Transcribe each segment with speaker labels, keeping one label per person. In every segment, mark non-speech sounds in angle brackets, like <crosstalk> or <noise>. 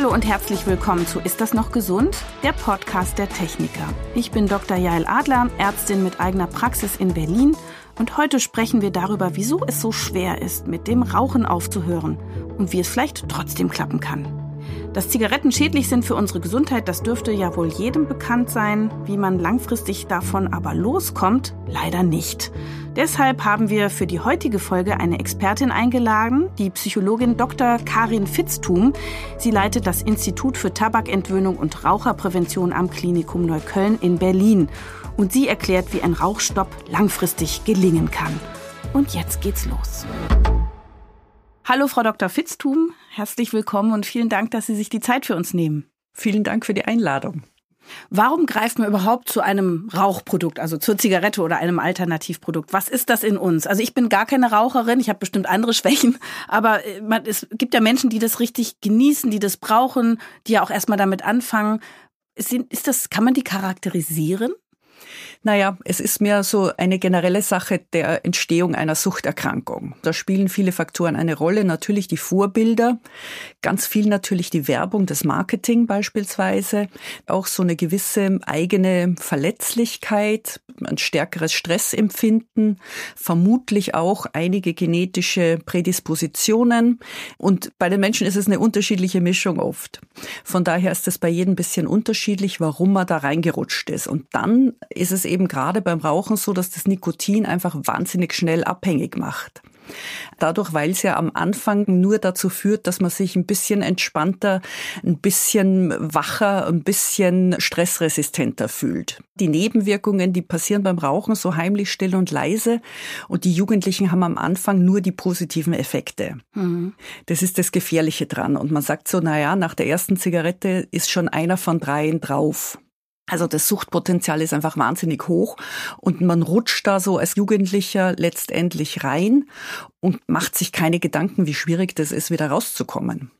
Speaker 1: Hallo und herzlich willkommen zu Ist das noch gesund? Der Podcast der Techniker. Ich bin Dr. Jael Adler, Ärztin mit eigener Praxis in Berlin und heute sprechen wir darüber, wieso es so schwer ist, mit dem Rauchen aufzuhören und wie es vielleicht trotzdem klappen kann. Dass Zigaretten schädlich sind für unsere Gesundheit, das dürfte ja wohl jedem bekannt sein. Wie man langfristig davon aber loskommt, leider nicht. Deshalb haben wir für die heutige Folge eine Expertin eingeladen, die Psychologin Dr. Karin Fitztum. Sie leitet das Institut für Tabakentwöhnung und Raucherprävention am Klinikum Neukölln in Berlin. Und sie erklärt, wie ein Rauchstopp langfristig gelingen kann. Und jetzt geht's los. Hallo, Frau Dr. Fitztum. Herzlich willkommen und vielen Dank, dass Sie sich die Zeit für uns nehmen.
Speaker 2: Vielen Dank für die Einladung.
Speaker 1: Warum greift man überhaupt zu einem Rauchprodukt, also zur Zigarette oder einem Alternativprodukt? Was ist das in uns? Also ich bin gar keine Raucherin, ich habe bestimmt andere Schwächen, aber äh, es gibt ja Menschen, die das richtig genießen, die das brauchen, die ja auch erstmal damit anfangen. Ist das, kann man die charakterisieren?
Speaker 2: Naja, es ist mehr so eine generelle Sache der Entstehung einer Suchterkrankung. Da spielen viele Faktoren eine Rolle. Natürlich die Vorbilder, ganz viel natürlich die Werbung, das Marketing beispielsweise, auch so eine gewisse eigene Verletzlichkeit, ein stärkeres Stressempfinden, vermutlich auch einige genetische Prädispositionen. Und bei den Menschen ist es eine unterschiedliche Mischung oft. Von daher ist es bei jedem ein bisschen unterschiedlich, warum man da reingerutscht ist. Und dann ist es eben gerade beim Rauchen so, dass das Nikotin einfach wahnsinnig schnell abhängig macht. Dadurch, weil es ja am Anfang nur dazu führt, dass man sich ein bisschen entspannter, ein bisschen wacher, ein bisschen stressresistenter fühlt. Die Nebenwirkungen, die passieren beim Rauchen so heimlich still und leise und die Jugendlichen haben am Anfang nur die positiven Effekte. Mhm. Das ist das Gefährliche dran und man sagt so, na ja, nach der ersten Zigarette ist schon einer von dreien drauf. Also das Suchtpotenzial ist einfach wahnsinnig hoch und man rutscht da so als Jugendlicher letztendlich rein und macht sich keine Gedanken, wie schwierig das ist, wieder rauszukommen.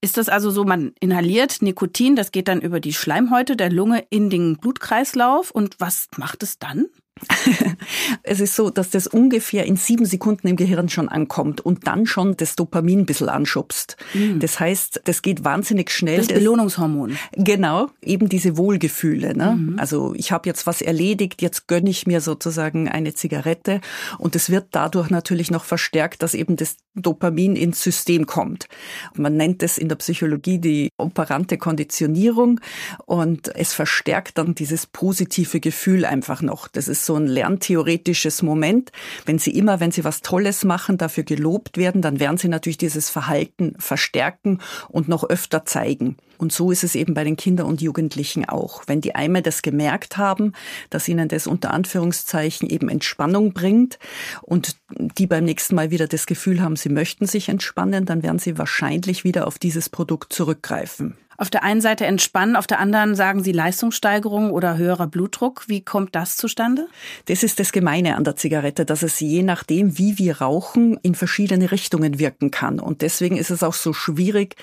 Speaker 1: Ist das also so, man inhaliert Nikotin, das geht dann über die Schleimhäute der Lunge in den Blutkreislauf und was macht es dann? <laughs>
Speaker 2: es ist so, dass das ungefähr in sieben Sekunden im Gehirn schon ankommt und dann schon das Dopamin ein bisschen anschubst. Mhm. Das heißt, das geht wahnsinnig schnell.
Speaker 1: Das Belohnungshormon.
Speaker 2: Genau, eben diese Wohlgefühle. Ne? Mhm. Also ich habe jetzt was erledigt, jetzt gönne ich mir sozusagen eine Zigarette und es wird dadurch natürlich noch verstärkt, dass eben das Dopamin ins System kommt. Man nennt es in der Psychologie die operante Konditionierung und es verstärkt dann dieses positive Gefühl einfach noch. Das ist so ein lerntheoretisches Moment. Wenn Sie immer, wenn Sie was Tolles machen, dafür gelobt werden, dann werden Sie natürlich dieses Verhalten verstärken und noch öfter zeigen. Und so ist es eben bei den Kindern und Jugendlichen auch. Wenn die einmal das gemerkt haben, dass ihnen das unter Anführungszeichen eben Entspannung bringt und die beim nächsten Mal wieder das Gefühl haben, sie möchten sich entspannen, dann werden sie wahrscheinlich wieder auf dieses Produkt zurückgreifen
Speaker 1: auf der einen Seite entspannen, auf der anderen sagen Sie Leistungssteigerung oder höherer Blutdruck. Wie kommt das zustande?
Speaker 2: Das ist das Gemeine an der Zigarette, dass es je nachdem, wie wir rauchen, in verschiedene Richtungen wirken kann. Und deswegen ist es auch so schwierig,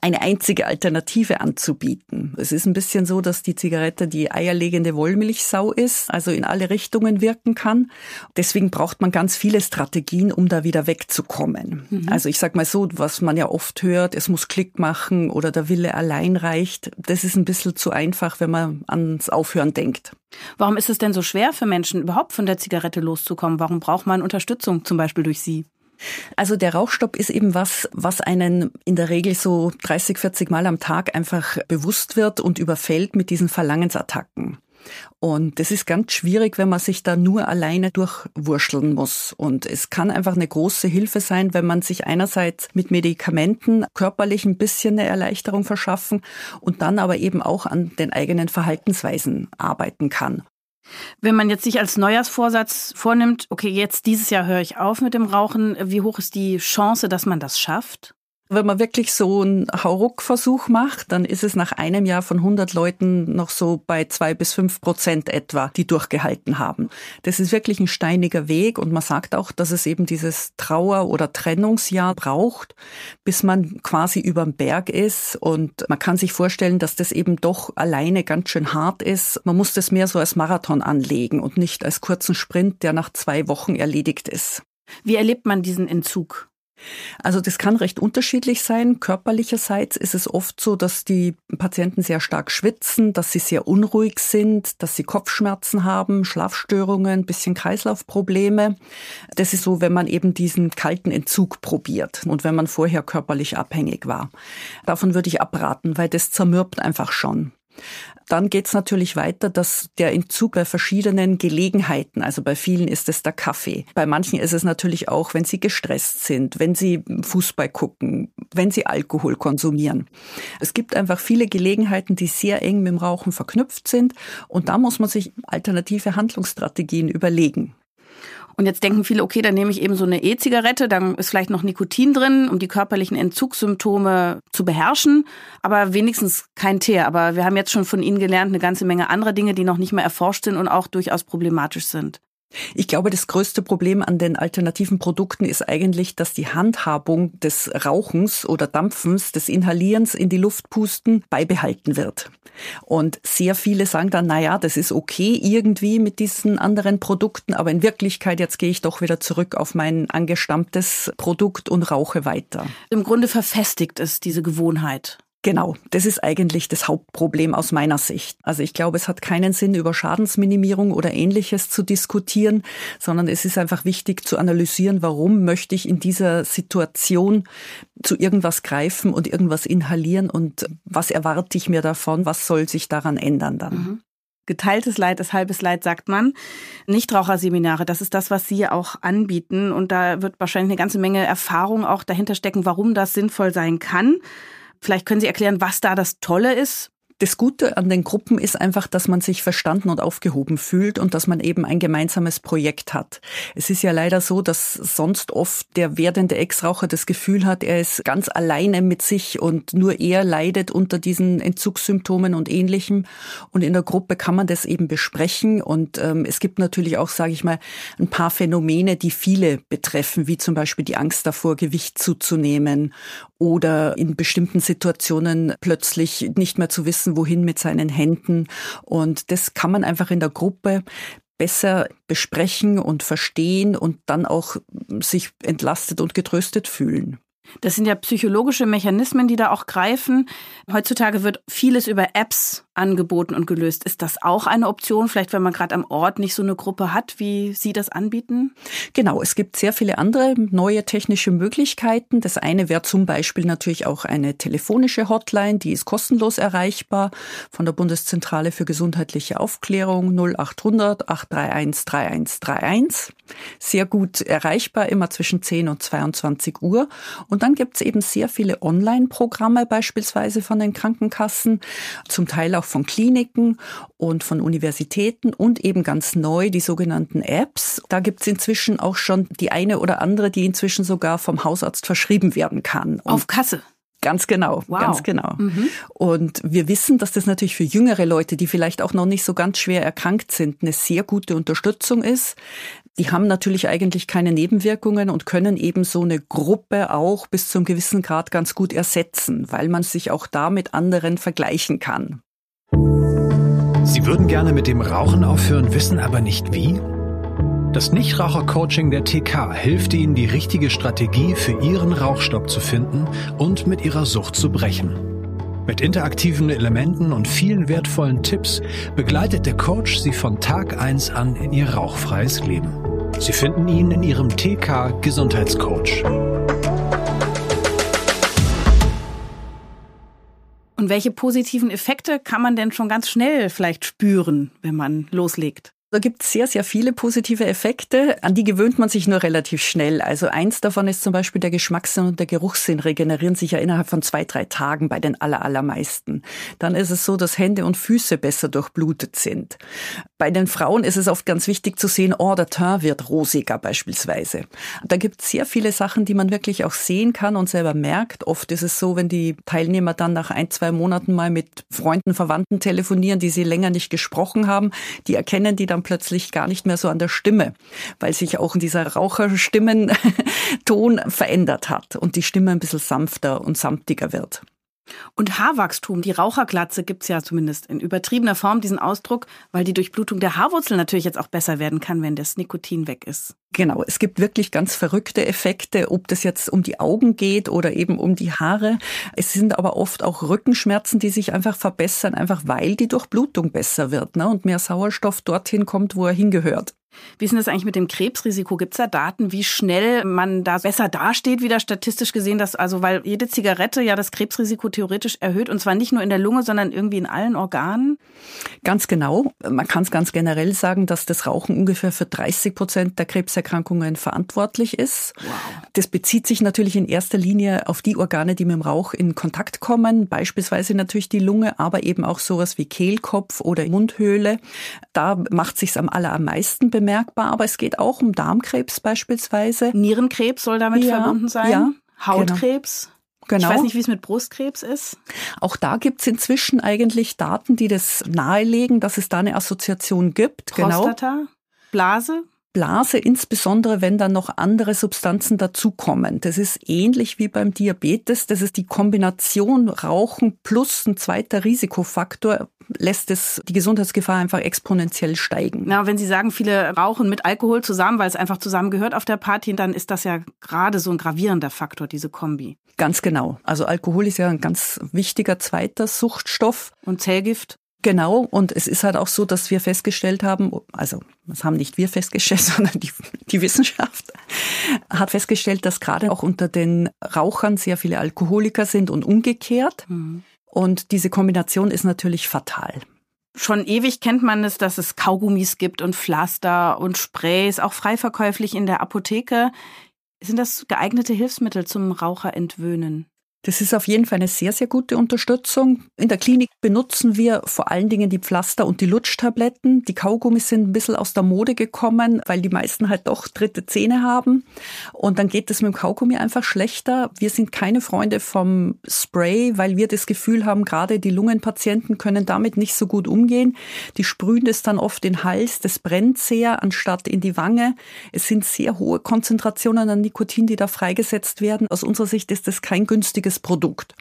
Speaker 2: eine einzige Alternative anzubieten. Es ist ein bisschen so, dass die Zigarette die eierlegende Wollmilchsau ist, also in alle Richtungen wirken kann. Deswegen braucht man ganz viele Strategien, um da wieder wegzukommen. Mhm. Also ich sag mal so, was man ja oft hört, es muss Klick machen oder der Wille allein reicht. Das ist ein bisschen zu einfach, wenn man ans Aufhören denkt.
Speaker 1: Warum ist es denn so schwer für Menschen, überhaupt von der Zigarette loszukommen? Warum braucht man Unterstützung, zum Beispiel durch Sie?
Speaker 2: Also der Rauchstopp ist eben was, was einen in der Regel so 30, 40 Mal am Tag einfach bewusst wird und überfällt mit diesen Verlangensattacken. Und das ist ganz schwierig, wenn man sich da nur alleine durchwurschteln muss. Und es kann einfach eine große Hilfe sein, wenn man sich einerseits mit Medikamenten körperlich ein bisschen eine Erleichterung verschaffen und dann aber eben auch an den eigenen Verhaltensweisen arbeiten kann.
Speaker 1: Wenn man jetzt sich als Neujahrsvorsatz vornimmt, okay, jetzt dieses Jahr höre ich auf mit dem Rauchen, wie hoch ist die Chance, dass man das schafft?
Speaker 2: Wenn man wirklich so einen Hauruck-Versuch macht, dann ist es nach einem Jahr von 100 Leuten noch so bei zwei bis fünf Prozent etwa, die durchgehalten haben. Das ist wirklich ein steiniger Weg und man sagt auch, dass es eben dieses Trauer- oder Trennungsjahr braucht, bis man quasi überm Berg ist und man kann sich vorstellen, dass das eben doch alleine ganz schön hart ist. Man muss das mehr so als Marathon anlegen und nicht als kurzen Sprint, der nach zwei Wochen erledigt ist.
Speaker 1: Wie erlebt man diesen Entzug?
Speaker 2: Also das kann recht unterschiedlich sein. Körperlicherseits ist es oft so, dass die Patienten sehr stark schwitzen, dass sie sehr unruhig sind, dass sie Kopfschmerzen haben, Schlafstörungen, bisschen Kreislaufprobleme. Das ist so, wenn man eben diesen kalten Entzug probiert und wenn man vorher körperlich abhängig war. Davon würde ich abraten, weil das zermürbt einfach schon. Dann geht es natürlich weiter, dass der Entzug bei verschiedenen Gelegenheiten, also bei vielen ist es der Kaffee, bei manchen ist es natürlich auch, wenn sie gestresst sind, wenn sie Fußball gucken, wenn sie Alkohol konsumieren. Es gibt einfach viele Gelegenheiten, die sehr eng mit dem Rauchen verknüpft sind und da muss man sich alternative Handlungsstrategien überlegen.
Speaker 1: Und jetzt denken viele, okay, dann nehme ich eben so eine E-Zigarette, dann ist vielleicht noch Nikotin drin, um die körperlichen Entzugssymptome zu beherrschen, aber wenigstens kein Teer. Aber wir haben jetzt schon von Ihnen gelernt, eine ganze Menge anderer Dinge, die noch nicht mehr erforscht sind und auch durchaus problematisch sind.
Speaker 2: Ich glaube, das größte Problem an den alternativen Produkten ist eigentlich, dass die Handhabung des Rauchens oder Dampfens, des Inhalierens in die Luft pusten, beibehalten wird. Und sehr viele sagen dann, na ja, das ist okay irgendwie mit diesen anderen Produkten, aber in Wirklichkeit jetzt gehe ich doch wieder zurück auf mein angestammtes Produkt und rauche weiter.
Speaker 1: Im Grunde verfestigt es diese Gewohnheit.
Speaker 2: Genau, das ist eigentlich das Hauptproblem aus meiner Sicht. Also ich glaube, es hat keinen Sinn, über Schadensminimierung oder ähnliches zu diskutieren, sondern es ist einfach wichtig zu analysieren, warum möchte ich in dieser Situation zu irgendwas greifen und irgendwas inhalieren und was erwarte ich mir davon, was soll sich daran ändern dann. Mhm.
Speaker 1: Geteiltes Leid ist halbes Leid, sagt man. Nichtraucherseminare, das ist das, was Sie auch anbieten. Und da wird wahrscheinlich eine ganze Menge Erfahrung auch dahinter stecken, warum das sinnvoll sein kann. Vielleicht können Sie erklären, was da das Tolle ist
Speaker 2: das Gute an den Gruppen ist einfach, dass man sich verstanden und aufgehoben fühlt und dass man eben ein gemeinsames Projekt hat. Es ist ja leider so, dass sonst oft der werdende Ex-Raucher das Gefühl hat, er ist ganz alleine mit sich und nur er leidet unter diesen Entzugssymptomen und ähnlichem. Und in der Gruppe kann man das eben besprechen. Und ähm, es gibt natürlich auch, sage ich mal, ein paar Phänomene, die viele betreffen, wie zum Beispiel die Angst davor, Gewicht zuzunehmen oder in bestimmten Situationen plötzlich nicht mehr zu wissen, wohin mit seinen Händen. Und das kann man einfach in der Gruppe besser besprechen und verstehen und dann auch sich entlastet und getröstet fühlen.
Speaker 1: Das sind ja psychologische Mechanismen, die da auch greifen. Heutzutage wird vieles über Apps angeboten und gelöst. Ist das auch eine Option, vielleicht wenn man gerade am Ort nicht so eine Gruppe hat, wie Sie das anbieten?
Speaker 2: Genau, es gibt sehr viele andere neue technische Möglichkeiten. Das eine wäre zum Beispiel natürlich auch eine telefonische Hotline, die ist kostenlos erreichbar von der Bundeszentrale für gesundheitliche Aufklärung 0800 831 3131. Sehr gut erreichbar, immer zwischen 10 und 22 Uhr. Und dann gibt es eben sehr viele Online-Programme beispielsweise von den Krankenkassen, zum Teil auch von Kliniken und von Universitäten und eben ganz neu die sogenannten Apps. Da gibt es inzwischen auch schon die eine oder andere, die inzwischen sogar vom Hausarzt verschrieben werden kann.
Speaker 1: Und Auf Kasse.
Speaker 2: Ganz genau, wow. ganz genau. Mhm. Und wir wissen, dass das natürlich für jüngere Leute, die vielleicht auch noch nicht so ganz schwer erkrankt sind, eine sehr gute Unterstützung ist. Die haben natürlich eigentlich keine Nebenwirkungen und können eben so eine Gruppe auch bis zum gewissen Grad ganz gut ersetzen, weil man sich auch da mit anderen vergleichen kann.
Speaker 3: Sie würden gerne mit dem Rauchen aufhören, wissen aber nicht wie? Das Nichtraucher-Coaching der TK hilft Ihnen, die richtige Strategie für Ihren Rauchstopp zu finden und mit Ihrer Sucht zu brechen. Mit interaktiven Elementen und vielen wertvollen Tipps begleitet der Coach Sie von Tag 1 an in Ihr rauchfreies Leben. Sie finden ihn in Ihrem TK Gesundheitscoach.
Speaker 1: Und welche positiven Effekte kann man denn schon ganz schnell vielleicht spüren, wenn man loslegt?
Speaker 2: Da gibt es sehr, sehr viele positive Effekte. An die gewöhnt man sich nur relativ schnell. Also eins davon ist zum Beispiel der Geschmackssinn und der Geruchssinn regenerieren sich ja innerhalb von zwei, drei Tagen bei den allermeisten. Dann ist es so, dass Hände und Füße besser durchblutet sind. Bei den Frauen ist es oft ganz wichtig zu sehen, oh, der Teint wird rosiger beispielsweise. Da gibt es sehr viele Sachen, die man wirklich auch sehen kann und selber merkt. Oft ist es so, wenn die Teilnehmer dann nach ein, zwei Monaten mal mit Freunden, Verwandten telefonieren, die sie länger nicht gesprochen haben, die erkennen die dann plötzlich gar nicht mehr so an der Stimme, weil sich auch dieser Raucherstimmenton <laughs> verändert hat und die Stimme ein bisschen sanfter und samtiger wird.
Speaker 1: Und Haarwachstum, die Raucherglatze gibt's ja zumindest in übertriebener Form diesen Ausdruck, weil die Durchblutung der Haarwurzel natürlich jetzt auch besser werden kann, wenn das Nikotin weg ist.
Speaker 2: Genau, es gibt wirklich ganz verrückte Effekte, ob das jetzt um die Augen geht oder eben um die Haare. Es sind aber oft auch Rückenschmerzen, die sich einfach verbessern, einfach weil die Durchblutung besser wird ne, und mehr Sauerstoff dorthin kommt, wo er hingehört.
Speaker 1: Wie ist denn das eigentlich mit dem Krebsrisiko? Gibt es da Daten, wie schnell man da besser dasteht, wieder statistisch gesehen, dass also weil jede Zigarette ja das Krebsrisiko theoretisch erhöht und zwar nicht nur in der Lunge, sondern irgendwie in allen Organen?
Speaker 2: Ganz genau. Man kann es ganz generell sagen, dass das Rauchen ungefähr für 30 Prozent der Krebserkrankungen verantwortlich ist. Wow. Das bezieht sich natürlich in erster Linie auf die Organe, die mit dem Rauch in Kontakt kommen, beispielsweise natürlich die Lunge, aber eben auch sowas wie Kehlkopf oder Mundhöhle. Da macht sich's am allermeisten bemerkbar, aber es geht auch um Darmkrebs beispielsweise.
Speaker 1: Nierenkrebs soll damit ja, verbunden sein. Ja, Hautkrebs. Genau. Genau. Ich weiß nicht, wie es mit Brustkrebs ist.
Speaker 2: Auch da gibt es inzwischen eigentlich Daten, die das nahelegen, dass es da eine Assoziation gibt.
Speaker 1: Genau. Prostata, genau. Blase.
Speaker 2: Blase, insbesondere wenn dann noch andere Substanzen dazukommen. Das ist ähnlich wie beim Diabetes. Das ist die Kombination Rauchen plus ein zweiter Risikofaktor, lässt es die Gesundheitsgefahr einfach exponentiell steigen.
Speaker 1: Na, wenn Sie sagen, viele rauchen mit Alkohol zusammen, weil es einfach zusammengehört auf der Party, dann ist das ja gerade so ein gravierender Faktor, diese Kombi.
Speaker 2: Ganz genau. Also Alkohol ist ja ein ganz wichtiger zweiter Suchtstoff.
Speaker 1: Und Zellgift?
Speaker 2: Genau, und es ist halt auch so, dass wir festgestellt haben, also das haben nicht wir festgestellt, <laughs> sondern die, die Wissenschaft hat festgestellt, dass gerade auch unter den Rauchern sehr viele Alkoholiker sind und umgekehrt. Mhm. Und diese Kombination ist natürlich fatal.
Speaker 1: Schon ewig kennt man es, dass es Kaugummis gibt und Pflaster und Sprays, auch frei verkäuflich in der Apotheke. Sind das geeignete Hilfsmittel zum Raucherentwöhnen?
Speaker 2: Das ist auf jeden Fall eine sehr, sehr gute Unterstützung. In der Klinik benutzen wir vor allen Dingen die Pflaster und die Lutschtabletten. Die Kaugummis sind ein bisschen aus der Mode gekommen, weil die meisten halt doch dritte Zähne haben. Und dann geht es mit dem Kaugummi einfach schlechter. Wir sind keine Freunde vom Spray, weil wir das Gefühl haben, gerade die Lungenpatienten können damit nicht so gut umgehen. Die sprühen das dann oft in den Hals, das brennt sehr, anstatt in die Wange. Es sind sehr hohe Konzentrationen an Nikotin, die da freigesetzt werden. Aus unserer Sicht ist das kein günstiges fertiges Produkt.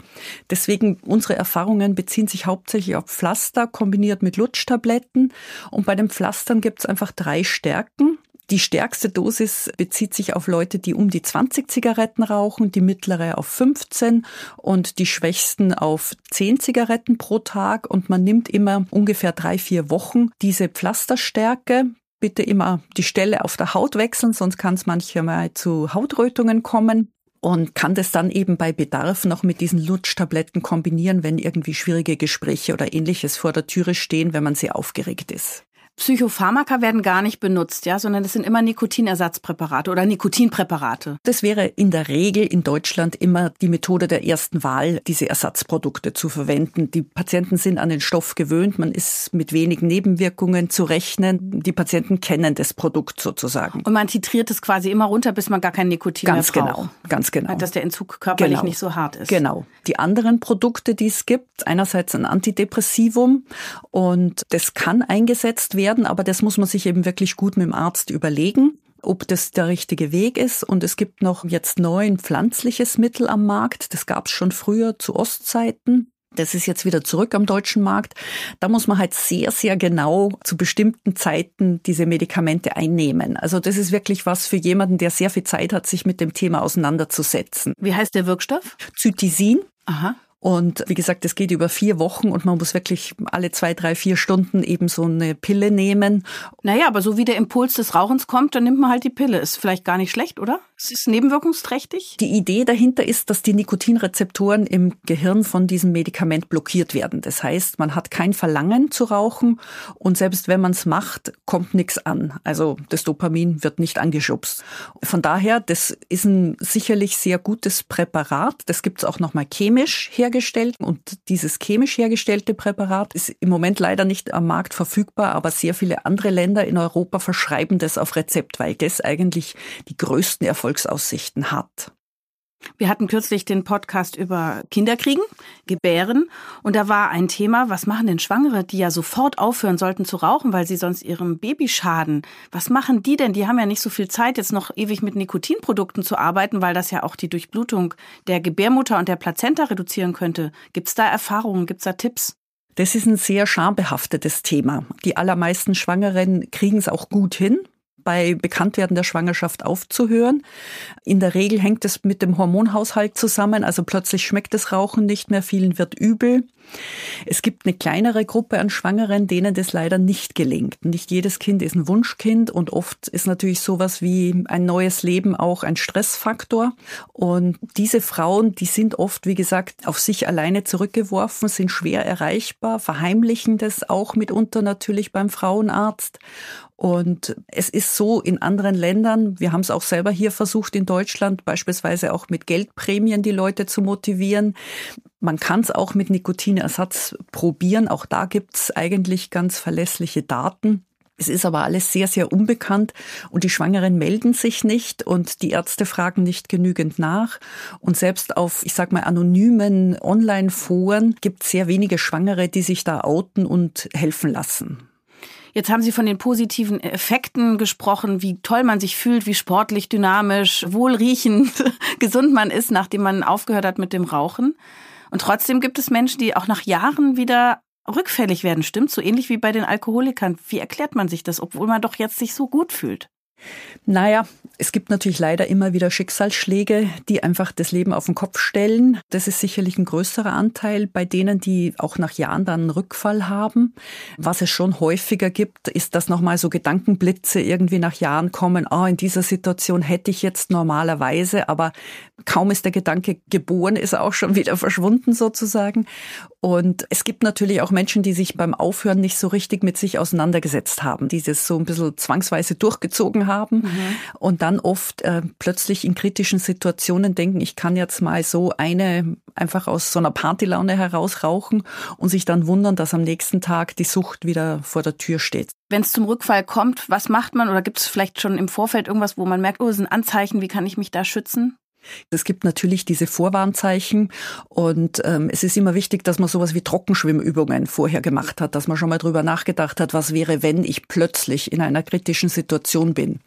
Speaker 2: Deswegen unsere Erfahrungen beziehen sich hauptsächlich auf Pflaster kombiniert mit Lutschtabletten. Und bei den Pflastern gibt es einfach drei Stärken. Die stärkste Dosis bezieht sich auf Leute, die um die 20 Zigaretten rauchen, die mittlere auf 15 und die schwächsten auf 10 Zigaretten pro Tag. Und man nimmt immer ungefähr drei, vier Wochen diese Pflasterstärke. Bitte immer die Stelle auf der Haut wechseln, sonst kann es manchmal zu Hautrötungen kommen und kann das dann eben bei Bedarf noch mit diesen Lutschtabletten kombinieren, wenn irgendwie schwierige Gespräche oder ähnliches vor der Türe stehen, wenn man sehr aufgeregt ist.
Speaker 1: Psychopharmaka werden gar nicht benutzt, ja, sondern es sind immer Nikotinersatzpräparate oder Nikotinpräparate.
Speaker 2: Das wäre in der Regel in Deutschland immer die Methode der ersten Wahl, diese Ersatzprodukte zu verwenden. Die Patienten sind an den Stoff gewöhnt, man ist mit wenigen Nebenwirkungen zu rechnen. Die Patienten kennen das Produkt sozusagen.
Speaker 1: Und man titriert es quasi immer runter, bis man gar kein Nikotin
Speaker 2: ganz
Speaker 1: mehr
Speaker 2: braucht. Ganz genau, ganz genau.
Speaker 1: Dass der Entzug körperlich genau. nicht so hart ist.
Speaker 2: Genau. Die anderen Produkte, die es gibt, einerseits ein Antidepressivum und das kann eingesetzt werden werden, aber das muss man sich eben wirklich gut mit dem Arzt überlegen ob das der richtige Weg ist. Und es gibt noch jetzt neu ein pflanzliches Mittel am Markt. Das gab es schon früher zu Ostzeiten. Das ist jetzt wieder zurück am deutschen Markt. Da muss man halt sehr, sehr genau zu bestimmten Zeiten diese Medikamente einnehmen. Also das ist wirklich was für jemanden, der sehr viel Zeit hat, sich mit dem Thema auseinanderzusetzen.
Speaker 1: Wie heißt der Wirkstoff?
Speaker 2: Zytisin.
Speaker 1: Aha.
Speaker 2: Und wie gesagt, es geht über vier Wochen und man muss wirklich alle zwei, drei, vier Stunden eben so eine Pille nehmen.
Speaker 1: Naja, aber so wie der Impuls des Rauchens kommt, dann nimmt man halt die Pille. Ist vielleicht gar nicht schlecht, oder? Es ist nebenwirkungsträchtig.
Speaker 2: Die Idee dahinter ist, dass die Nikotinrezeptoren im Gehirn von diesem Medikament blockiert werden. Das heißt, man hat kein Verlangen zu rauchen und selbst wenn man es macht, kommt nichts an. Also das Dopamin wird nicht angeschubst. Von daher, das ist ein sicherlich sehr gutes Präparat. Das gibt es auch nochmal chemisch her hergestellt und dieses chemisch hergestellte Präparat ist im Moment leider nicht am Markt verfügbar, aber sehr viele andere Länder in Europa verschreiben das auf Rezept, weil das eigentlich die größten Erfolgsaussichten hat.
Speaker 1: Wir hatten kürzlich den Podcast über Kinderkriegen, Gebären. Und da war ein Thema, was machen denn Schwangere, die ja sofort aufhören sollten zu rauchen, weil sie sonst ihrem Baby schaden? Was machen die denn? Die haben ja nicht so viel Zeit, jetzt noch ewig mit Nikotinprodukten zu arbeiten, weil das ja auch die Durchblutung der Gebärmutter und der Plazenta reduzieren könnte. Gibt's da Erfahrungen? Gibt's da Tipps?
Speaker 2: Das ist ein sehr schambehaftetes Thema. Die allermeisten Schwangeren kriegen es auch gut hin bei Bekanntwerden der Schwangerschaft aufzuhören. In der Regel hängt es mit dem Hormonhaushalt zusammen, also plötzlich schmeckt das Rauchen nicht mehr, vielen wird übel. Es gibt eine kleinere Gruppe an Schwangeren, denen das leider nicht gelingt. Nicht jedes Kind ist ein Wunschkind und oft ist natürlich sowas wie ein neues Leben auch ein Stressfaktor. Und diese Frauen, die sind oft, wie gesagt, auf sich alleine zurückgeworfen, sind schwer erreichbar, verheimlichen das auch mitunter natürlich beim Frauenarzt und es ist so in anderen Ländern, wir haben es auch selber hier versucht in Deutschland, beispielsweise auch mit Geldprämien die Leute zu motivieren. Man kann es auch mit Nikotinersatz probieren. Auch da gibt es eigentlich ganz verlässliche Daten. Es ist aber alles sehr, sehr unbekannt und die Schwangeren melden sich nicht und die Ärzte fragen nicht genügend nach. Und selbst auf, ich sag mal, anonymen Online-Foren gibt es sehr wenige Schwangere, die sich da outen und helfen lassen.
Speaker 1: Jetzt haben Sie von den positiven Effekten gesprochen, wie toll man sich fühlt, wie sportlich, dynamisch, wohlriechend, <laughs> gesund man ist, nachdem man aufgehört hat mit dem Rauchen. Und trotzdem gibt es Menschen, die auch nach Jahren wieder rückfällig werden. Stimmt so ähnlich wie bei den Alkoholikern. Wie erklärt man sich das, obwohl man doch jetzt sich so gut fühlt?
Speaker 2: Naja, es gibt natürlich leider immer wieder Schicksalsschläge, die einfach das Leben auf den Kopf stellen. Das ist sicherlich ein größerer Anteil bei denen, die auch nach Jahren dann einen Rückfall haben. Was es schon häufiger gibt, ist, dass nochmal so Gedankenblitze irgendwie nach Jahren kommen. Ah, oh, in dieser Situation hätte ich jetzt normalerweise, aber kaum ist der Gedanke geboren, ist er auch schon wieder verschwunden sozusagen. Und es gibt natürlich auch Menschen, die sich beim Aufhören nicht so richtig mit sich auseinandergesetzt haben, die das so ein bisschen zwangsweise durchgezogen haben mhm. und dann oft äh, plötzlich in kritischen Situationen denken, ich kann jetzt mal so eine einfach aus so einer Partylaune heraus rauchen und sich dann wundern, dass am nächsten Tag die Sucht wieder vor der Tür steht.
Speaker 1: Wenn es zum Rückfall kommt, was macht man oder gibt es vielleicht schon im Vorfeld irgendwas, wo man merkt, oh, das sind Anzeichen, wie kann ich mich da schützen?
Speaker 2: Es gibt natürlich diese Vorwarnzeichen und ähm, es ist immer wichtig, dass man sowas wie Trockenschwimmübungen vorher gemacht hat, dass man schon mal drüber nachgedacht hat, was wäre, wenn ich plötzlich in einer kritischen Situation bin.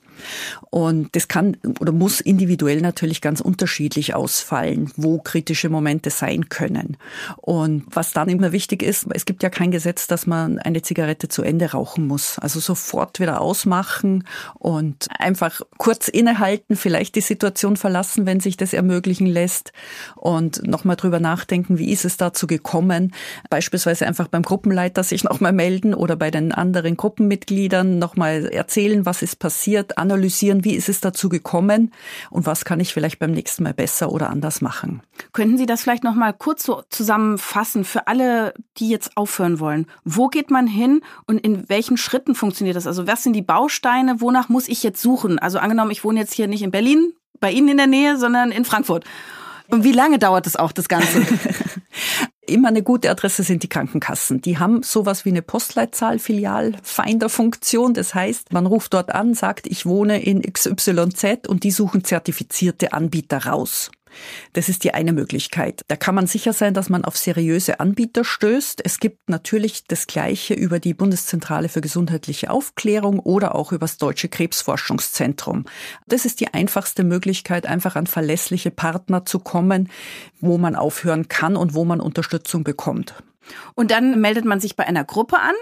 Speaker 2: Und das kann oder muss individuell natürlich ganz unterschiedlich ausfallen, wo kritische Momente sein können. Und was dann immer wichtig ist, es gibt ja kein Gesetz, dass man eine Zigarette zu Ende rauchen muss. Also sofort wieder ausmachen und einfach kurz innehalten, vielleicht die Situation verlassen, wenn sich das ermöglichen lässt und nochmal drüber nachdenken, wie ist es dazu gekommen. Beispielsweise einfach beim Gruppenleiter sich nochmal melden oder bei den anderen Gruppenmitgliedern nochmal erzählen, was ist passiert, analysieren, wie ist es dazu gekommen und was kann ich vielleicht beim nächsten Mal besser oder anders machen.
Speaker 1: Könnten Sie das vielleicht noch mal kurz so zusammenfassen für alle, die jetzt aufhören wollen? Wo geht man hin und in welchen Schritten funktioniert das? Also was sind die Bausteine? Wonach muss ich jetzt suchen? Also angenommen, ich wohne jetzt hier nicht in Berlin, bei Ihnen in der Nähe, sondern in Frankfurt. Und wie lange dauert es auch, das Ganze? <laughs>
Speaker 2: Immer eine gute Adresse sind die Krankenkassen. Die haben sowas wie eine Postleitzahl, Filialfinderfunktion. Das heißt, man ruft dort an, sagt, ich wohne in XYZ und die suchen zertifizierte Anbieter raus. Das ist die eine Möglichkeit. Da kann man sicher sein, dass man auf seriöse Anbieter stößt. Es gibt natürlich das Gleiche über die Bundeszentrale für gesundheitliche Aufklärung oder auch über das Deutsche Krebsforschungszentrum. Das ist die einfachste Möglichkeit, einfach an verlässliche Partner zu kommen, wo man aufhören kann und wo man Unterstützung bekommt.
Speaker 1: Und dann meldet man sich bei einer Gruppe an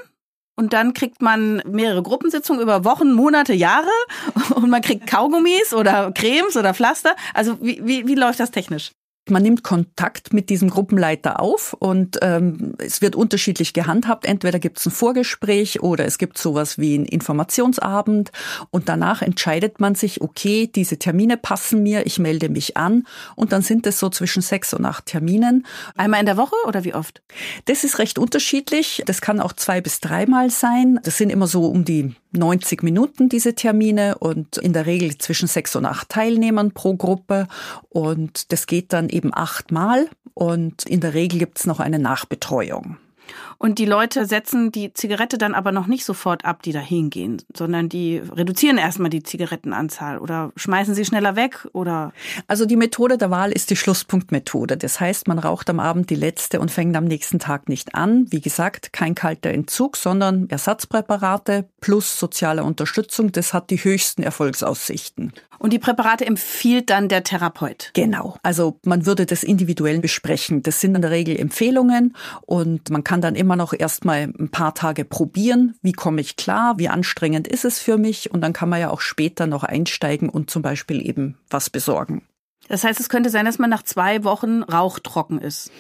Speaker 1: und dann kriegt man mehrere Gruppensitzungen über Wochen, Monate, Jahre <laughs> und man kriegt Kaugummis oder Cremes oder Pflaster. Also wie, wie, wie läuft das technisch?
Speaker 2: Man nimmt Kontakt mit diesem Gruppenleiter auf und ähm, es wird unterschiedlich gehandhabt. Entweder gibt es ein Vorgespräch oder es gibt sowas wie einen Informationsabend und danach entscheidet man sich, okay, diese Termine passen mir, ich melde mich an und dann sind es so zwischen sechs und acht Terminen.
Speaker 1: Einmal in der Woche oder wie oft?
Speaker 2: Das ist recht unterschiedlich. Das kann auch zwei bis dreimal sein. Das sind immer so um die 90 Minuten diese Termine und in der Regel zwischen sechs und acht Teilnehmern pro Gruppe und das geht dann eben achtmal und in der Regel gibt's noch eine Nachbetreuung.
Speaker 1: Und die Leute setzen die Zigarette dann aber noch nicht sofort ab, die da hingehen, sondern die reduzieren erstmal die Zigarettenanzahl oder schmeißen sie schneller weg oder?
Speaker 2: Also die Methode der Wahl ist die Schlusspunktmethode. Das heißt, man raucht am Abend die letzte und fängt am nächsten Tag nicht an. Wie gesagt, kein kalter Entzug, sondern Ersatzpräparate plus soziale Unterstützung. Das hat die höchsten Erfolgsaussichten.
Speaker 1: Und die Präparate empfiehlt dann der Therapeut?
Speaker 2: Genau. Also man würde das individuell besprechen. Das sind in der Regel Empfehlungen und man kann dann immer noch erstmal ein paar Tage probieren. Wie komme ich klar? Wie anstrengend ist es für mich? Und dann kann man ja auch später noch einsteigen und zum Beispiel eben was besorgen.
Speaker 1: Das heißt, es könnte sein, dass man nach zwei Wochen rauchtrocken ist.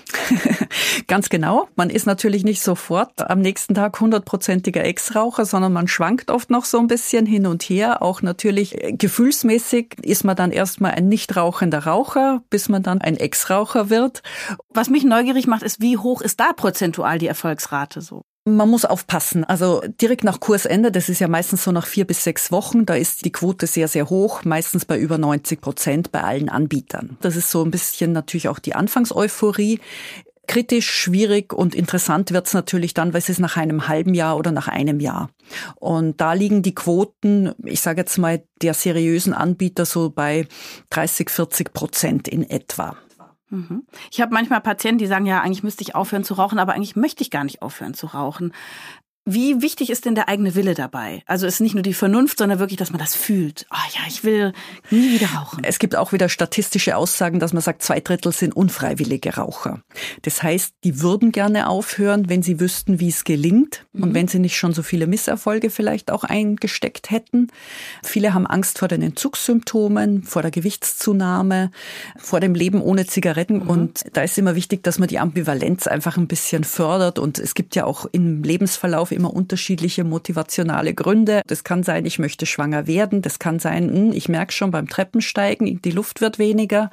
Speaker 1: <laughs>
Speaker 2: Ganz genau. Man ist natürlich nicht sofort am nächsten Tag hundertprozentiger Ex-Raucher, sondern man schwankt oft noch so ein bisschen hin und her. Auch natürlich äh, gefühlsmäßig ist man dann erstmal ein nicht rauchender Raucher, bis man dann ein Ex-Raucher wird.
Speaker 1: Was mich neugierig macht, ist, wie hoch ist da prozentual die Erfolgsrate so?
Speaker 2: Man muss aufpassen. Also direkt nach Kursende, das ist ja meistens so nach vier bis sechs Wochen, da ist die Quote sehr, sehr hoch, meistens bei über 90 Prozent bei allen Anbietern. Das ist so ein bisschen natürlich auch die Anfangseuphorie. Kritisch, schwierig und interessant wird's natürlich dann, weil es ist nach einem halben Jahr oder nach einem Jahr. Und da liegen die Quoten, ich sage jetzt mal, der seriösen Anbieter so bei 30, 40 Prozent in etwa.
Speaker 1: Mhm. Ich habe manchmal Patienten, die sagen, ja, eigentlich müsste ich aufhören zu rauchen, aber eigentlich möchte ich gar nicht aufhören zu rauchen. Wie wichtig ist denn der eigene Wille dabei? Also ist nicht nur die Vernunft, sondern wirklich, dass man das fühlt. Ah oh ja, ich will nie wieder rauchen.
Speaker 2: Es gibt auch wieder statistische Aussagen, dass man sagt, zwei Drittel sind unfreiwillige Raucher. Das heißt, die würden gerne aufhören, wenn sie wüssten, wie es gelingt mhm. und wenn sie nicht schon so viele Misserfolge vielleicht auch eingesteckt hätten. Viele haben Angst vor den Entzugssymptomen, vor der Gewichtszunahme, vor dem Leben ohne Zigaretten. Mhm. Und da ist immer wichtig, dass man die Ambivalenz einfach ein bisschen fördert. Und es gibt ja auch im Lebensverlauf immer unterschiedliche motivationale Gründe. Das kann sein, ich möchte schwanger werden. Das kann sein, hm, ich merke schon beim Treppensteigen, die Luft wird weniger.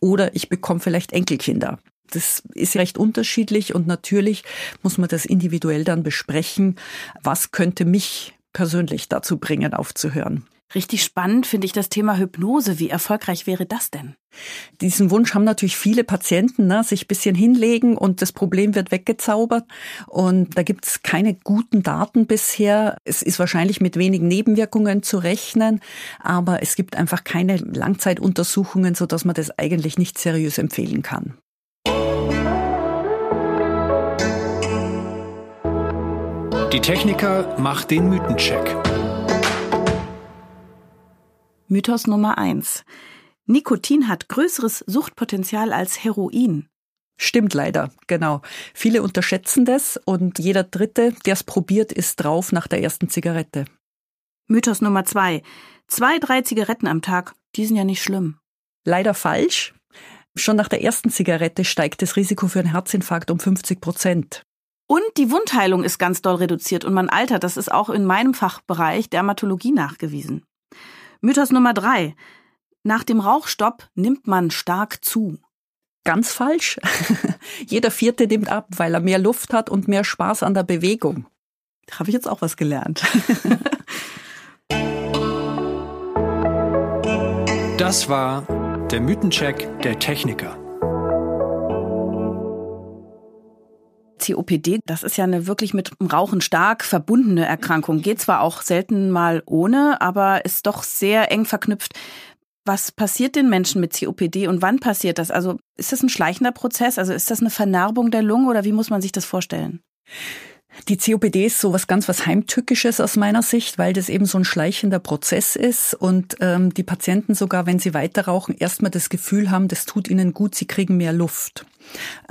Speaker 2: Oder ich bekomme vielleicht Enkelkinder. Das ist recht unterschiedlich und natürlich muss man das individuell dann besprechen. Was könnte mich persönlich dazu bringen, aufzuhören?
Speaker 1: Richtig spannend finde ich das Thema Hypnose. Wie erfolgreich wäre das denn?
Speaker 2: Diesen Wunsch haben natürlich viele Patienten, ne, sich ein bisschen hinlegen und das Problem wird weggezaubert. Und da gibt es keine guten Daten bisher. Es ist wahrscheinlich mit wenigen Nebenwirkungen zu rechnen, aber es gibt einfach keine Langzeituntersuchungen, sodass man das eigentlich nicht seriös empfehlen kann.
Speaker 3: Die Techniker macht den Mythencheck.
Speaker 1: Mythos Nummer eins: Nikotin hat größeres Suchtpotenzial als Heroin.
Speaker 2: Stimmt leider, genau. Viele unterschätzen das und jeder Dritte, der es probiert, ist drauf nach der ersten Zigarette.
Speaker 1: Mythos Nummer zwei. Zwei, drei Zigaretten am Tag, die sind ja nicht schlimm.
Speaker 2: Leider falsch. Schon nach der ersten Zigarette steigt das Risiko für einen Herzinfarkt um 50 Prozent.
Speaker 1: Und die Wundheilung ist ganz doll reduziert und man altert. Das ist auch in meinem Fachbereich Dermatologie nachgewiesen. Mythos Nummer drei. Nach dem Rauchstopp nimmt man stark zu.
Speaker 2: Ganz falsch. <laughs> Jeder Vierte nimmt ab, weil er mehr Luft hat und mehr Spaß an der Bewegung. Da habe ich jetzt auch was gelernt. <laughs>
Speaker 3: das war der Mythencheck der Techniker.
Speaker 1: COPD, das ist ja eine wirklich mit dem Rauchen stark verbundene Erkrankung. Geht zwar auch selten mal ohne, aber ist doch sehr eng verknüpft. Was passiert den Menschen mit COPD und wann passiert das? Also ist das ein schleichender Prozess? Also ist das eine Vernarbung der Lunge oder wie muss man sich das vorstellen?
Speaker 2: Die COPD ist so was ganz was Heimtückisches aus meiner Sicht, weil das eben so ein schleichender Prozess ist und ähm, die Patienten sogar, wenn sie weiter rauchen, erstmal das Gefühl haben, das tut ihnen gut, sie kriegen mehr Luft.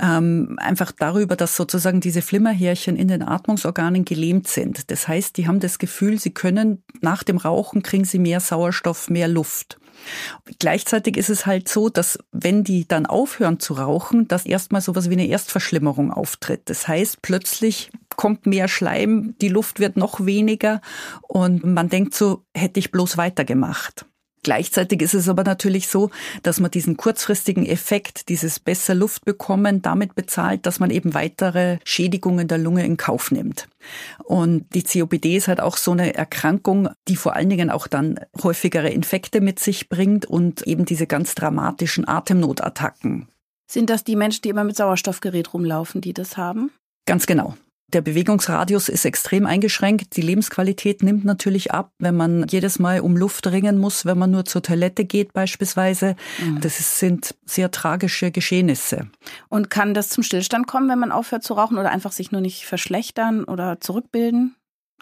Speaker 2: Ähm, einfach darüber, dass sozusagen diese Flimmerhärchen in den Atmungsorganen gelähmt sind. Das heißt, die haben das Gefühl, sie können nach dem Rauchen kriegen sie mehr Sauerstoff, mehr Luft. Gleichzeitig ist es halt so, dass wenn die dann aufhören zu rauchen, dass erstmal sowas wie eine Erstverschlimmerung auftritt. Das heißt, plötzlich kommt mehr Schleim, die Luft wird noch weniger und man denkt so, hätte ich bloß weitergemacht. Gleichzeitig ist es aber natürlich so, dass man diesen kurzfristigen Effekt, dieses besser Luft bekommen, damit bezahlt, dass man eben weitere Schädigungen der Lunge in Kauf nimmt. Und die COPD ist halt auch so eine Erkrankung, die vor allen Dingen auch dann häufigere Infekte mit sich bringt und eben diese ganz dramatischen Atemnotattacken.
Speaker 1: Sind das die Menschen, die immer mit Sauerstoffgerät rumlaufen, die das haben?
Speaker 2: Ganz genau. Der Bewegungsradius ist extrem eingeschränkt. Die Lebensqualität nimmt natürlich ab, wenn man jedes Mal um Luft ringen muss, wenn man nur zur Toilette geht beispielsweise. Mhm. Das sind sehr tragische Geschehnisse.
Speaker 1: Und kann das zum Stillstand kommen, wenn man aufhört zu rauchen oder einfach sich nur nicht verschlechtern oder zurückbilden?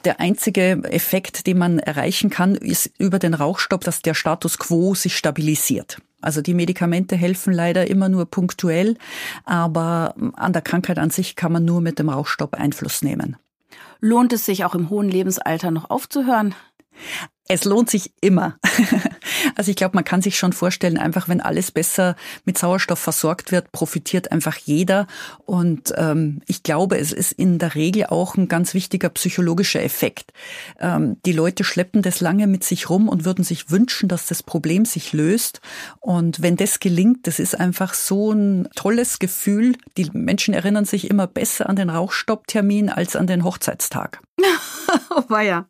Speaker 2: Der einzige Effekt, den man erreichen kann, ist über den Rauchstopp, dass der Status quo sich stabilisiert. Also die Medikamente helfen leider immer nur punktuell, aber an der Krankheit an sich kann man nur mit dem Rauchstopp Einfluss nehmen.
Speaker 1: Lohnt es sich auch im hohen Lebensalter noch aufzuhören?
Speaker 2: Es lohnt sich immer. <laughs> Also ich glaube, man kann sich schon vorstellen, einfach wenn alles besser mit Sauerstoff versorgt wird, profitiert einfach jeder. Und ähm, ich glaube, es ist in der Regel auch ein ganz wichtiger psychologischer Effekt. Ähm, die Leute schleppen das lange mit sich rum und würden sich wünschen, dass das Problem sich löst. Und wenn das gelingt, das ist einfach so ein tolles Gefühl. Die Menschen erinnern sich immer besser an den Rauchstopptermin als an den Hochzeitstag. <laughs>
Speaker 1: oh, war ja.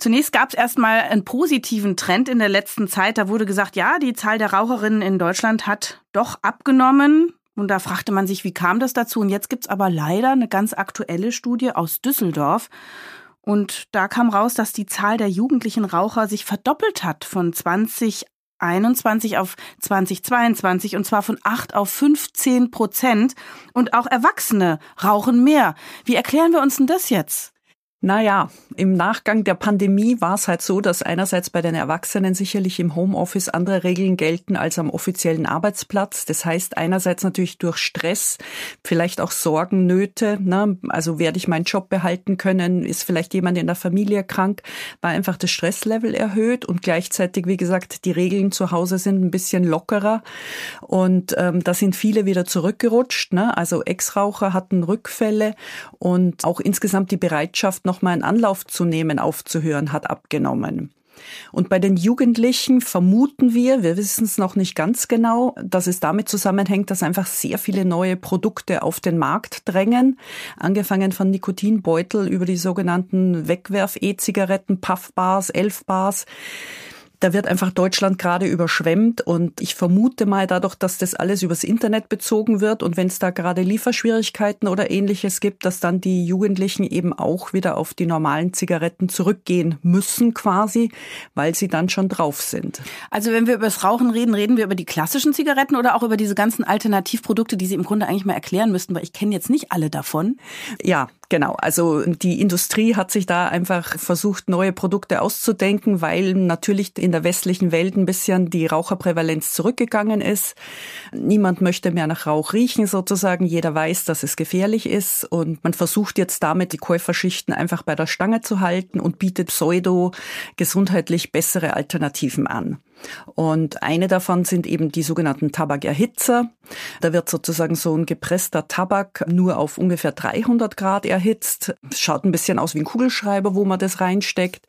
Speaker 1: Zunächst gab es erstmal einen positiven Trend in der letzten Zeit. Da wurde gesagt, ja, die Zahl der Raucherinnen in Deutschland hat doch abgenommen. Und da fragte man sich, wie kam das dazu? Und jetzt gibt's aber leider eine ganz aktuelle Studie aus Düsseldorf. Und da kam raus, dass die Zahl der jugendlichen Raucher sich verdoppelt hat von 2021 auf 2022 und zwar von 8 auf 15 Prozent. Und auch Erwachsene rauchen mehr. Wie erklären wir uns denn das jetzt?
Speaker 2: Naja, im Nachgang der Pandemie war es halt so, dass einerseits bei den Erwachsenen sicherlich im Homeoffice andere Regeln gelten als am offiziellen Arbeitsplatz. Das heißt einerseits natürlich durch Stress, vielleicht auch Sorgen, Nöte. Ne? Also werde ich meinen Job behalten können? Ist vielleicht jemand in der Familie krank? War einfach das Stresslevel erhöht und gleichzeitig, wie gesagt, die Regeln zu Hause sind ein bisschen lockerer und ähm, da sind viele wieder zurückgerutscht. Ne? Also Ex-Raucher hatten Rückfälle und auch insgesamt die Bereitschaft, nochmal einen Anlauf zu nehmen, aufzuhören, hat abgenommen. Und bei den Jugendlichen vermuten wir, wir wissen es noch nicht ganz genau, dass es damit zusammenhängt, dass einfach sehr viele neue Produkte auf den Markt drängen, angefangen von Nikotinbeutel über die sogenannten Wegwerf-E-Zigaretten, Puffbars, Elfbars. Da wird einfach Deutschland gerade überschwemmt und ich vermute mal dadurch, dass das alles übers Internet bezogen wird und wenn es da gerade Lieferschwierigkeiten oder ähnliches gibt, dass dann die Jugendlichen eben auch wieder auf die normalen Zigaretten zurückgehen müssen quasi, weil sie dann schon drauf sind.
Speaker 1: Also wenn wir über das Rauchen reden, reden wir über die klassischen Zigaretten oder auch über diese ganzen Alternativprodukte, die Sie im Grunde eigentlich mal erklären müssten, weil ich kenne jetzt nicht alle davon.
Speaker 2: Ja, Genau, also die Industrie hat sich da einfach versucht, neue Produkte auszudenken, weil natürlich in der westlichen Welt ein bisschen die Raucherprävalenz zurückgegangen ist. Niemand möchte mehr nach Rauch riechen sozusagen. Jeder weiß, dass es gefährlich ist und man versucht jetzt damit die Käuferschichten einfach bei der Stange zu halten und bietet pseudo gesundheitlich bessere Alternativen an. Und eine davon sind eben die sogenannten Tabakerhitzer. Da wird sozusagen so ein gepresster Tabak nur auf ungefähr 300 Grad erhitzt. Schaut ein bisschen aus wie ein Kugelschreiber, wo man das reinsteckt.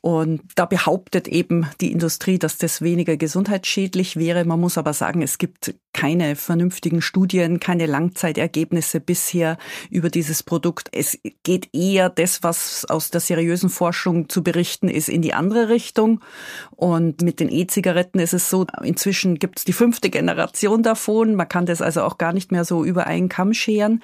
Speaker 2: Und da behauptet eben die Industrie, dass das weniger gesundheitsschädlich wäre. Man muss aber sagen, es gibt keine vernünftigen Studien, keine Langzeitergebnisse bisher über dieses Produkt. Es geht eher das, was aus der seriösen Forschung zu berichten ist, in die andere Richtung. Und mit den E-Zigaretten ist es so, inzwischen gibt es die fünfte Generation davon. Man kann das also auch gar nicht mehr so über einen Kamm scheren.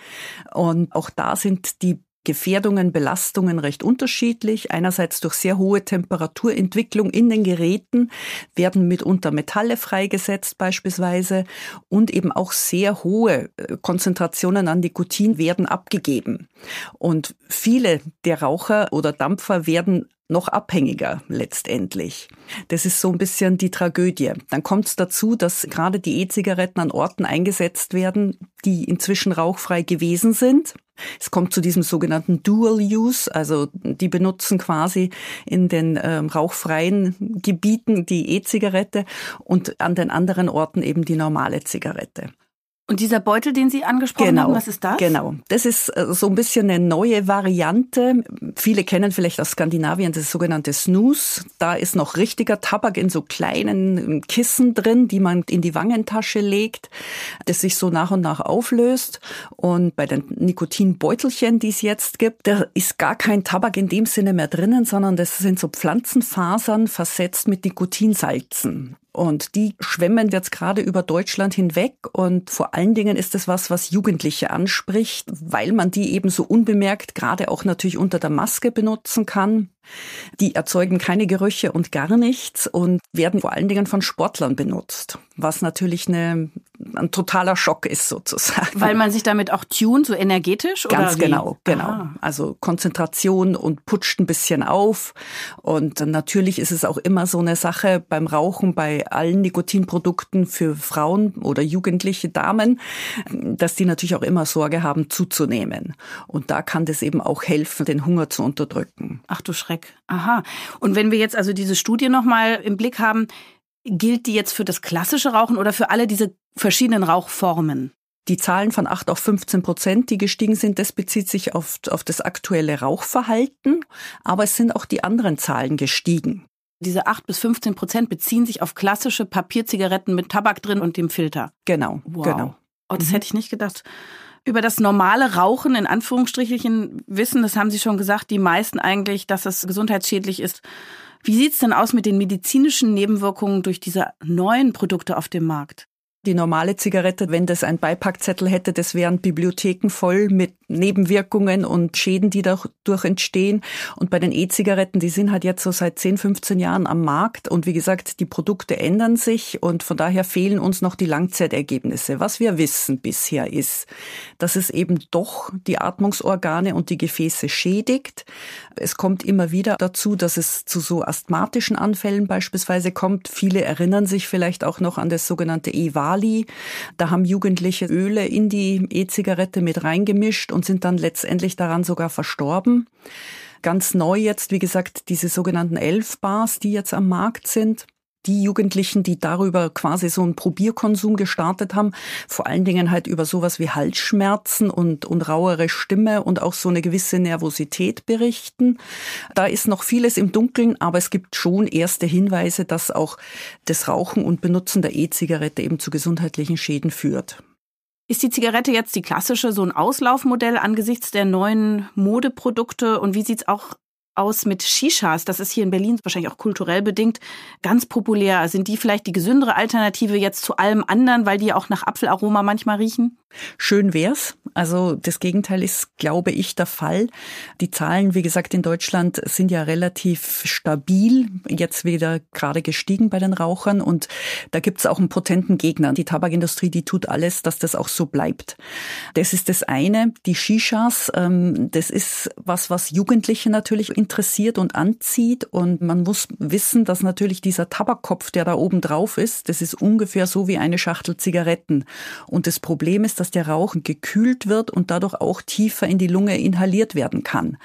Speaker 2: Und auch da sind die Gefährdungen, Belastungen recht unterschiedlich. Einerseits durch sehr hohe Temperaturentwicklung in den Geräten werden mitunter Metalle freigesetzt beispielsweise und eben auch sehr hohe äh, Konzentrationen an Nikotin werden abgegeben. Und viele der Raucher oder Dampfer werden noch abhängiger letztendlich. Das ist so ein bisschen die Tragödie. Dann kommt es dazu, dass gerade die E-Zigaretten an Orten eingesetzt werden, die inzwischen rauchfrei gewesen sind. Es kommt zu diesem sogenannten Dual Use, also die benutzen quasi in den ähm, rauchfreien Gebieten die E-Zigarette und an den anderen Orten eben die normale Zigarette.
Speaker 1: Und dieser Beutel, den Sie angesprochen
Speaker 2: genau,
Speaker 1: haben, was ist das?
Speaker 2: Genau, das ist äh, so ein bisschen eine neue Variante. Viele kennen vielleicht aus Skandinavien das sogenannte Snooze. Da ist noch richtiger Tabak in so kleinen Kissen drin, die man in die Wangentasche legt, das sich so nach und nach auflöst. Und bei den Nikotinbeutelchen, die es jetzt gibt, da ist gar kein Tabak in dem Sinne mehr drinnen, sondern das sind so Pflanzenfasern versetzt mit Nikotinsalzen. Und die schwemmen jetzt gerade über Deutschland hinweg. Und vor allen Dingen ist es was, was Jugendliche anspricht, weil man die eben so unbemerkt gerade auch natürlich unter der Maske benutzen kann. Die erzeugen keine Gerüche und gar nichts und werden vor allen Dingen von Sportlern benutzt, was natürlich eine, ein totaler Schock ist sozusagen.
Speaker 1: Weil man sich damit auch tunt, so energetisch?
Speaker 2: Ganz
Speaker 1: oder
Speaker 2: genau, genau. Ah. Also Konzentration und putscht ein bisschen auf. Und natürlich ist es auch immer so eine Sache beim Rauchen, bei allen Nikotinprodukten für Frauen oder jugendliche Damen, dass die natürlich auch immer Sorge haben zuzunehmen. Und da kann das eben auch helfen, den Hunger zu unterdrücken.
Speaker 1: Ach du Schreck. Schreck. Aha. Und wenn wir jetzt also diese Studie nochmal im Blick haben, gilt die jetzt für das klassische Rauchen oder für alle diese verschiedenen Rauchformen?
Speaker 2: Die Zahlen von 8 auf 15 Prozent, die gestiegen sind, das bezieht sich auf, auf das aktuelle Rauchverhalten, aber es sind auch die anderen Zahlen gestiegen.
Speaker 1: Diese 8 bis 15 Prozent beziehen sich auf klassische Papierzigaretten mit Tabak drin und dem Filter.
Speaker 2: Genau,
Speaker 1: wow.
Speaker 2: genau.
Speaker 1: Oh, das mhm. hätte ich nicht gedacht über das normale Rauchen in Anführungsstrichen wissen, das haben Sie schon gesagt, die meisten eigentlich, dass es gesundheitsschädlich ist. Wie sieht's denn aus mit den medizinischen Nebenwirkungen durch diese neuen Produkte auf dem Markt?
Speaker 2: Die normale Zigarette, wenn das ein Beipackzettel hätte, das wären Bibliotheken voll mit Nebenwirkungen und Schäden, die dadurch entstehen. Und bei den E-Zigaretten, die sind halt jetzt so seit 10, 15 Jahren am Markt. Und wie gesagt, die Produkte ändern sich und von daher fehlen uns noch die Langzeitergebnisse. Was wir wissen bisher ist, dass es eben doch die Atmungsorgane und die Gefäße schädigt. Es kommt immer wieder dazu, dass es zu so asthmatischen Anfällen beispielsweise kommt. Viele erinnern sich vielleicht auch noch an das sogenannte EVA Bali. Da haben Jugendliche Öle in die E-Zigarette mit reingemischt und sind dann letztendlich daran sogar verstorben. Ganz neu jetzt, wie gesagt, diese sogenannten Elf-Bars, die jetzt am Markt sind die Jugendlichen, die darüber quasi so einen Probierkonsum gestartet haben, vor allen Dingen halt über sowas wie Halsschmerzen und, und rauere Stimme und auch so eine gewisse Nervosität berichten. Da ist noch vieles im Dunkeln, aber es gibt schon erste Hinweise, dass auch das Rauchen und Benutzen der E-Zigarette eben zu gesundheitlichen Schäden führt.
Speaker 1: Ist die Zigarette jetzt die klassische, so ein Auslaufmodell angesichts der neuen Modeprodukte? Und wie sieht's auch aus mit Shishas? Das ist hier in Berlin wahrscheinlich auch kulturell bedingt ganz populär. Sind die vielleicht die gesündere Alternative jetzt zu allem anderen, weil die auch nach Apfelaroma manchmal riechen?
Speaker 2: Schön wär's. Also das Gegenteil ist, glaube ich, der Fall. Die Zahlen, wie gesagt, in Deutschland sind ja relativ stabil, jetzt wieder gerade gestiegen bei den Rauchern und da gibt's auch einen potenten Gegner. Die Tabakindustrie, die tut alles, dass das auch so bleibt. Das ist das eine. Die Shishas, ähm, das ist was, was Jugendliche natürlich interessiert und anzieht. Und man muss wissen, dass natürlich dieser Tabakkopf, der da oben drauf ist, das ist ungefähr so wie eine Schachtel Zigaretten. Und das Problem ist, dass der Rauch gekühlt wird und dadurch auch tiefer in die Lunge inhaliert werden kann.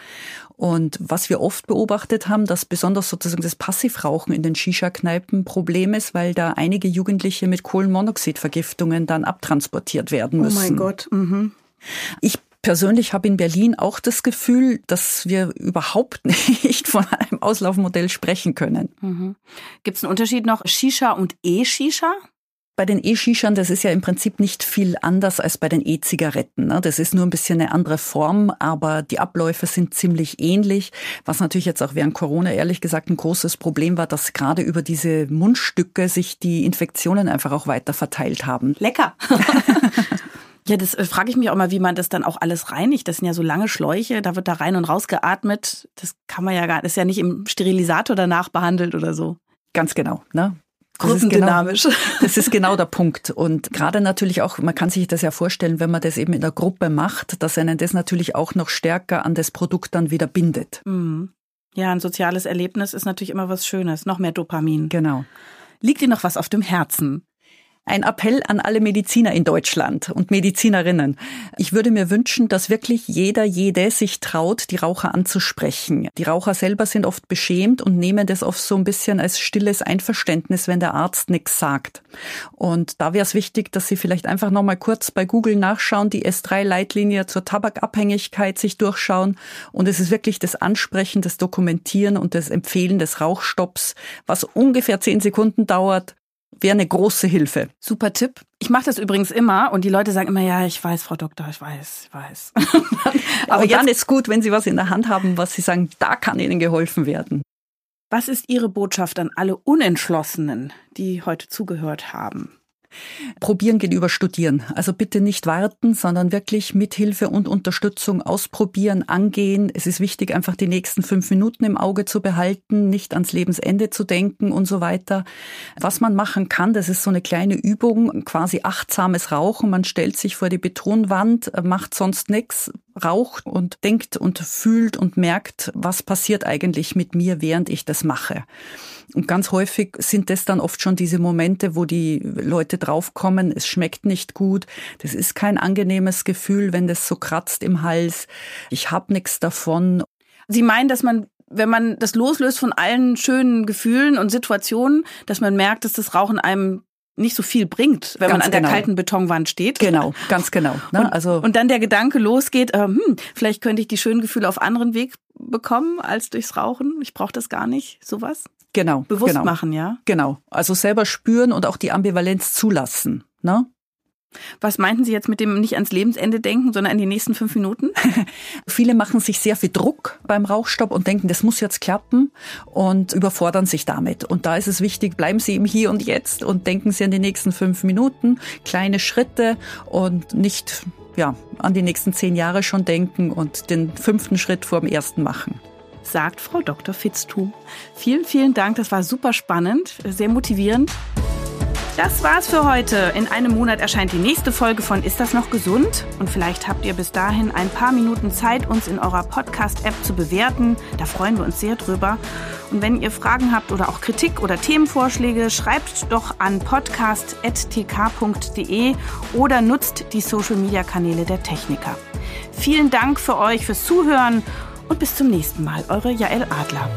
Speaker 2: Und was wir oft beobachtet haben, dass besonders sozusagen das Passivrauchen in den Shisha-Kneipen Problem ist, weil da einige Jugendliche mit Kohlenmonoxidvergiftungen dann abtransportiert werden müssen.
Speaker 1: Oh mein Gott. Mhm.
Speaker 2: Ich persönlich habe in Berlin auch das Gefühl, dass wir überhaupt <laughs> nicht von einem Auslaufmodell sprechen können.
Speaker 1: Mhm. Gibt es einen Unterschied noch Shisha und E-Shisha?
Speaker 2: Bei den E-Shishern, das ist ja im Prinzip nicht viel anders als bei den E-Zigaretten. Ne? Das ist nur ein bisschen eine andere Form, aber die Abläufe sind ziemlich ähnlich. Was natürlich jetzt auch während Corona ehrlich gesagt ein großes Problem war, dass gerade über diese Mundstücke sich die Infektionen einfach auch weiter verteilt haben.
Speaker 1: Lecker. <laughs> Ja, das äh, frage ich mich auch mal, wie man das dann auch alles reinigt. Das sind ja so lange Schläuche, da wird da rein und raus geatmet. Das kann man ja gar, das ist ja nicht im Sterilisator danach behandelt oder so.
Speaker 2: Ganz genau, ne?
Speaker 1: Gruppendynamisch.
Speaker 2: Das, <laughs> genau, das ist genau der Punkt. Und gerade natürlich auch, man kann sich das ja vorstellen, wenn man das eben in der Gruppe macht, dass einen das natürlich auch noch stärker an das Produkt dann wieder bindet.
Speaker 1: Mhm. Ja, ein soziales Erlebnis ist natürlich immer was Schönes. Noch mehr Dopamin.
Speaker 2: Genau.
Speaker 1: Liegt dir noch was auf dem Herzen?
Speaker 2: Ein Appell an alle Mediziner in Deutschland und Medizinerinnen. Ich würde mir wünschen, dass wirklich jeder, jede sich traut, die Raucher anzusprechen. Die Raucher selber sind oft beschämt und nehmen das oft so ein bisschen als stilles Einverständnis, wenn der Arzt nichts sagt. Und da wäre es wichtig, dass Sie vielleicht einfach nochmal kurz bei Google nachschauen, die S3-Leitlinie zur Tabakabhängigkeit sich durchschauen. Und es ist wirklich das Ansprechen, das Dokumentieren und das Empfehlen des Rauchstopps, was ungefähr zehn Sekunden dauert, wäre eine große Hilfe.
Speaker 1: Super Tipp. Ich mache das übrigens immer und die Leute sagen immer, ja, ich weiß, Frau Doktor, ich weiß, ich weiß. <laughs>
Speaker 2: Aber dann ist gut, wenn Sie was in der Hand haben, was Sie sagen, da kann Ihnen geholfen werden.
Speaker 1: Was ist Ihre Botschaft an alle Unentschlossenen, die heute zugehört haben?
Speaker 2: Probieren geht über Studieren. Also bitte nicht warten, sondern wirklich mit Hilfe und Unterstützung ausprobieren, angehen. Es ist wichtig, einfach die nächsten fünf Minuten im Auge zu behalten, nicht ans Lebensende zu denken und so weiter. Was man machen kann, das ist so eine kleine Übung, quasi achtsames Rauchen. Man stellt sich vor die Betonwand, macht sonst nichts, raucht und denkt und fühlt und merkt, was passiert eigentlich mit mir, während ich das mache. Und ganz häufig sind das dann oft schon diese Momente, wo die Leute draufkommen, es schmeckt nicht gut, das ist kein angenehmes Gefühl, wenn das so kratzt im Hals, ich habe nichts davon.
Speaker 1: Sie meinen, dass man wenn man das loslöst von allen schönen Gefühlen und Situationen, dass man merkt, dass das Rauchen einem nicht so viel bringt, wenn ganz man an genau. der kalten Betonwand steht.
Speaker 2: Genau, ganz genau. <laughs>
Speaker 1: Ne? Und, also und dann der Gedanke losgeht, äh, hm, vielleicht könnte ich die schönen Gefühle auf anderen Weg bekommen als durchs Rauchen. Ich brauche das gar nicht, sowas.
Speaker 2: Genau.
Speaker 1: Bewusst
Speaker 2: genau.
Speaker 1: machen, ja?
Speaker 2: Genau. Also selber spüren und auch die Ambivalenz zulassen. Ne?
Speaker 1: Was meinten Sie jetzt mit dem nicht ans Lebensende denken, sondern an die nächsten fünf Minuten? <laughs>
Speaker 2: Viele machen sich sehr viel Druck beim Rauchstopp und denken, das muss jetzt klappen und überfordern sich damit. Und da ist es wichtig, bleiben Sie im Hier und Jetzt und denken Sie an die nächsten fünf Minuten, kleine Schritte und nicht ja, an die nächsten zehn Jahre schon denken und den fünften Schritt vor dem ersten machen
Speaker 1: sagt Frau Dr. Fitztum. Vielen, vielen Dank. Das war super spannend, sehr motivierend. Das war's für heute. In einem Monat erscheint die nächste Folge von Ist das noch gesund? Und vielleicht habt ihr bis dahin ein paar Minuten Zeit, uns in eurer Podcast-App zu bewerten. Da freuen wir uns sehr drüber. Und wenn ihr Fragen habt oder auch Kritik oder Themenvorschläge, schreibt doch an podcast.tk.de oder nutzt die Social-Media-Kanäle der Techniker. Vielen Dank für euch fürs Zuhören und bis zum nächsten Mal. Eure Jael Adler.